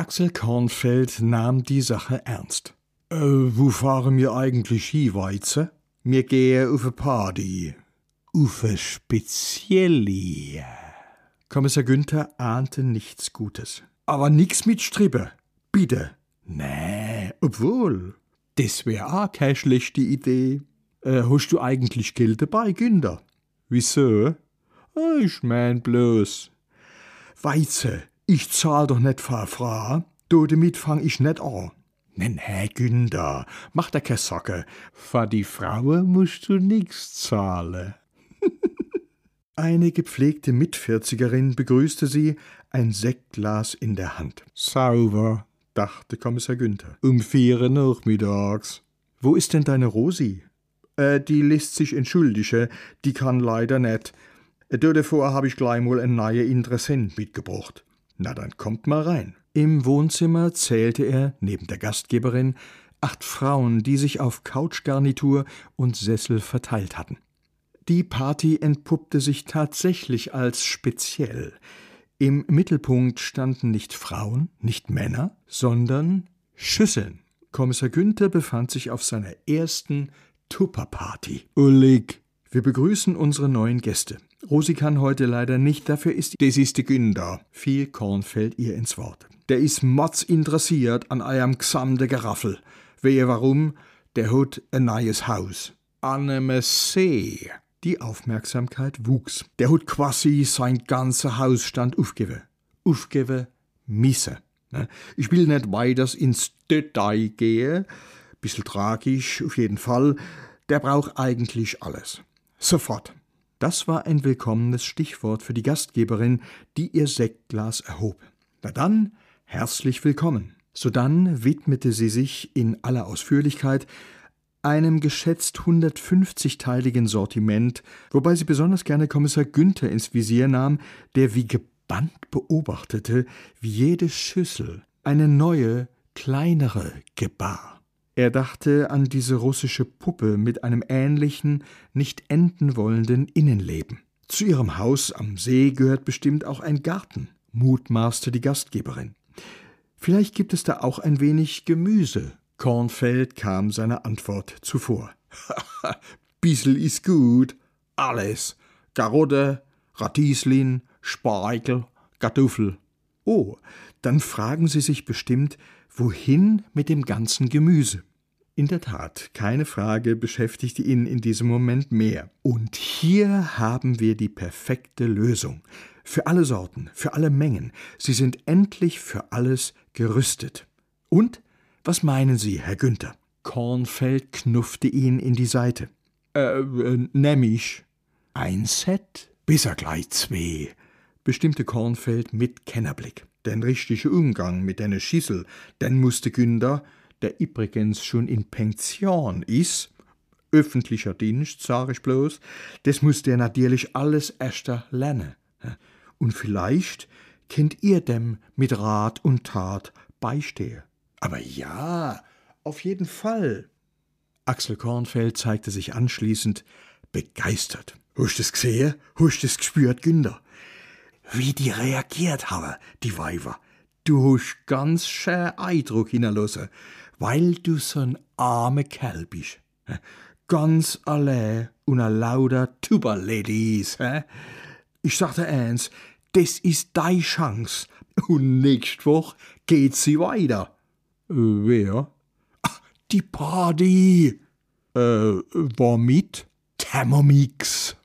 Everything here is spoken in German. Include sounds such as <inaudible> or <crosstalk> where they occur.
Axel Kornfeld nahm die Sache ernst. Äh, wo fahren wir eigentlich Hiweize? Mir gehe auf a Party. Auf a spezielle. Kommissar Günther ahnte nichts Gutes. Aber nix mit Strippe. Bitte. Nee, obwohl. Das wär auch keine schlechte Idee. Äh, hast du eigentlich Geld dabei, Günther? Wieso? Ah, ich mein bloß. Weize, ich zahl doch net für Frau. Du, damit fang ich net an. Nen, Herr Günther, mach dir keine Socke. Für die Frauen musst du nix zahlen. <laughs> Eine gepflegte Mitvierzigerin begrüßte sie, ein Sektglas in der Hand. Sauber, dachte Kommissar Günther. Um vier nachmittags. Wo ist denn deine Rosi? Äh, die lässt sich entschuldige, die kann leider nicht. Äh, davor habe ich gleich mal einen neuen Interessent mitgebracht. Na, dann kommt mal rein. Im Wohnzimmer zählte er, neben der Gastgeberin, acht Frauen, die sich auf Couchgarnitur und Sessel verteilt hatten. Die Party entpuppte sich tatsächlich als speziell. Im Mittelpunkt standen nicht Frauen, nicht Männer, sondern Schüsseln. Kommissar Günther befand sich auf seiner ersten Tupperparty. Ullig, wir begrüßen unsere neuen Gäste. Rosi kann heute leider nicht, dafür ist das ist die Günther, fiel Kornfeld ihr ins Wort. Der ist motz interessiert an eurem gesamte Geraffel. Wehe warum? Der hat ein neues Haus. Anne See. Die Aufmerksamkeit wuchs. Der hat quasi sein ganzer Hausstand aufgegeben. Aufgegeben, misse. Ne? Ich will nicht weiter ins Detail gehen. Bisschen tragisch, auf jeden Fall. Der braucht eigentlich alles. Sofort. Das war ein willkommenes Stichwort für die Gastgeberin, die ihr Sektglas erhob. Na dann, herzlich willkommen. Sodann widmete sie sich in aller Ausführlichkeit einem geschätzt 150-teiligen Sortiment, wobei sie besonders gerne Kommissar Günther ins Visier nahm, der wie gebannt beobachtete, wie jede Schüssel eine neue, kleinere gebar. Er dachte an diese russische Puppe mit einem ähnlichen, nicht enden wollenden Innenleben. Zu ihrem Haus am See gehört bestimmt auch ein Garten, mutmaßte die Gastgeberin. Vielleicht gibt es da auch ein wenig Gemüse. Kornfeld kam seiner Antwort zuvor. <laughs> Bissel is gut. Alles. Garotte, Radieslin, Spargel, Kartoffel. Oh, dann fragen Sie sich bestimmt, wohin mit dem ganzen Gemüse? In der Tat, keine Frage beschäftigte ihn in diesem Moment mehr. Und hier haben wir die perfekte Lösung. Für alle Sorten, für alle Mengen. Sie sind endlich für alles gerüstet. Und was meinen Sie, Herr Günther? Kornfeld knuffte ihn in die Seite. Äh, äh nämlich. Ein Set? Bis er gleich zwei, bestimmte Kornfeld mit Kennerblick. Den richtigen Umgang mit deiner Schissel, den musste Günther, der übrigens schon in Pension is, öffentlicher Dienst, sag ich bloß, das musste er natürlich alles erster lernen. Und vielleicht kennt ihr dem mit Rat und Tat beistehen. Aber ja, auf jeden Fall. Axel Kornfeld zeigte sich anschließend begeistert. Du es gesehen? Du es gespürt, Günther? Wie die reagiert haben, die Weiber. Du hast ganz schön Eindruck hinterlassen, weil du so ein armer Kerl bist. Ganz allein und a lauter Tuber-Ladies. Ich sagte eins, das ist deine Chance. Und nächste Woche geht sie weiter. Wer? Ach, die Party. Äh, war mit? Thermomix.